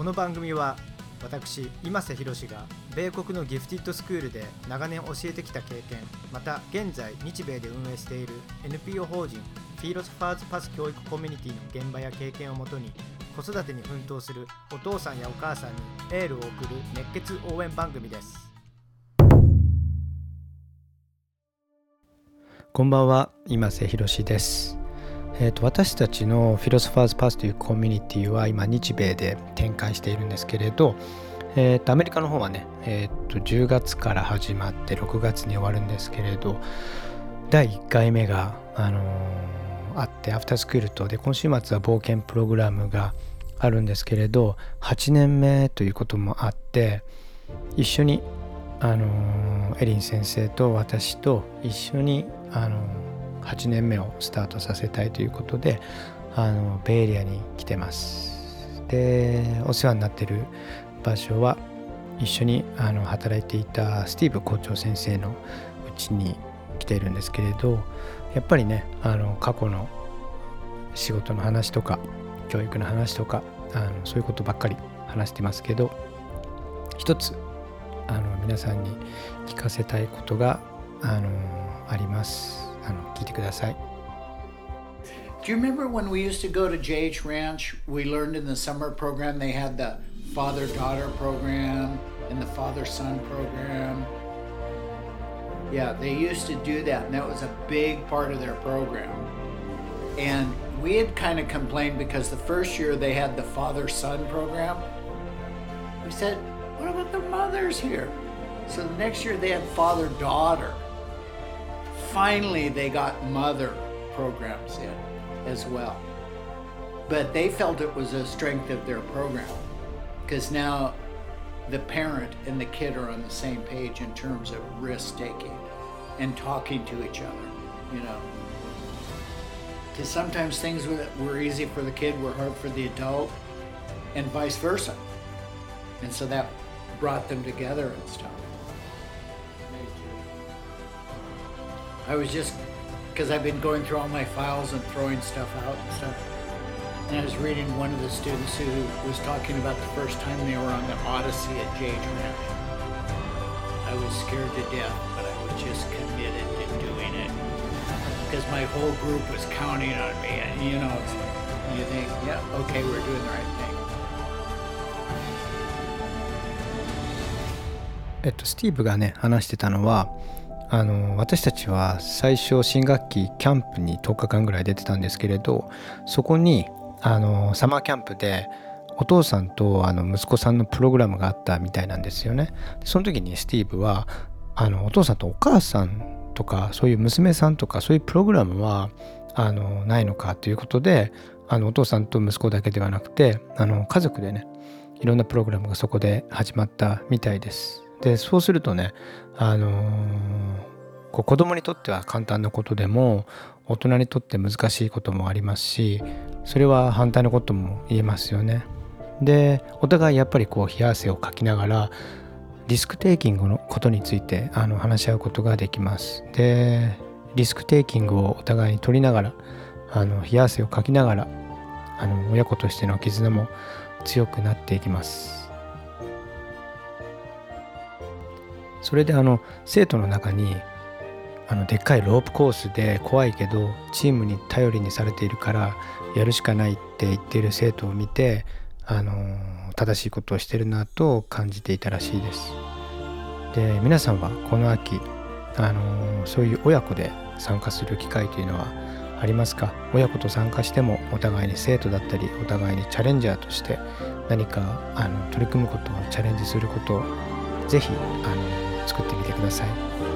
この番組は私今瀬宏が米国のギフティッドスクールで長年教えてきた経験また現在日米で運営している NPO 法人フィーロスファーズパス教育コミュニティの現場や経験をもとに子育てに奮闘するお父さんやお母さんにエールを送る熱血応援番組です。こんばんは今瀬宏です。えーと、私たちのフィロソファーズパスというコミュニティは今日米で展開しているんですけれど、えーと、アメリカの方はね、えーと、10月から始まって6月に終わるんですけれど第1回目が、あのー、あってアフタースクールとで今週末は冒険プログラムがあるんですけれど8年目ということもあって一緒に、あのー、エリン先生と私と一緒に、あのー8年目をスタートさせたいということであのベイエリアに来てますでお世話になってる場所は一緒にあの働いていたスティーブ校長先生のうちに来ているんですけれどやっぱりねあの過去の仕事の話とか教育の話とかあのそういうことばっかり話してますけど一つあの皆さんに聞かせたいことがあのあります。あの聞いてください。Do you remember when we used to go to JH Ranch? We learned in the summer program they had the father daughter program and the father son program. Yeah, they used to do that, and that was a big part of their program. And we had kind of complained because the first year they had the father son program. We said, What about the mothers here? So the next year they had father daughter finally they got mother programs in as well. But they felt it was a strength of their program because now the parent and the kid are on the same page in terms of risk taking and talking to each other, you know. Because sometimes things were easy for the kid were hard for the adult, and vice versa. And so that brought them together and stuff. I was just because I've been going through all my files and throwing stuff out and stuff. And I was reading one of the students who was talking about the first time they were on the Odyssey at Jage Ranch. I was scared to death, but I was just committed to doing it because my whole group was counting on me. And you know, you think, yeah, okay, we're doing the right thing. えっと、スティーブがね話してたのは あの私たちは最初新学期キャンプに10日間ぐらい出てたんですけれどそこにあのサマーキャンプでお父さんとあの息子さんのプログラムがあったみたいなんですよね。その時にスティーブはあのお父さんとお母さんとかそういう娘さんとかそういうプログラムはあのないのかということであのお父さんと息子だけではなくてあの家族でねいろんなプログラムがそこで始まったみたいです。でそうするとねあのー、こう子供にとっては簡単なことでも大人にとって難しいこともありますしそれは反対のことも言えますよね。でお互いやっぱりこう冷や汗をかきながらリスクテイキングのことについてあの話し合うことができます。でリスクテイキングをお互いに取りながらあの冷や汗をかきながらあの親子としての絆も強くなっていきます。それであの生徒の中にあのでっかいロープコースで怖いけどチームに頼りにされているからやるしかないって言っている生徒を見てあの正しいことをしてるなと感じていたらしいです。で皆さんはこの秋あのそういう親子で参加する機会というのはありますか？親子と参加してもお互いに生徒だったりお互いにチャレンジャーとして何かあの取り組むことをチャレンジすることをぜひあの作ってみてください。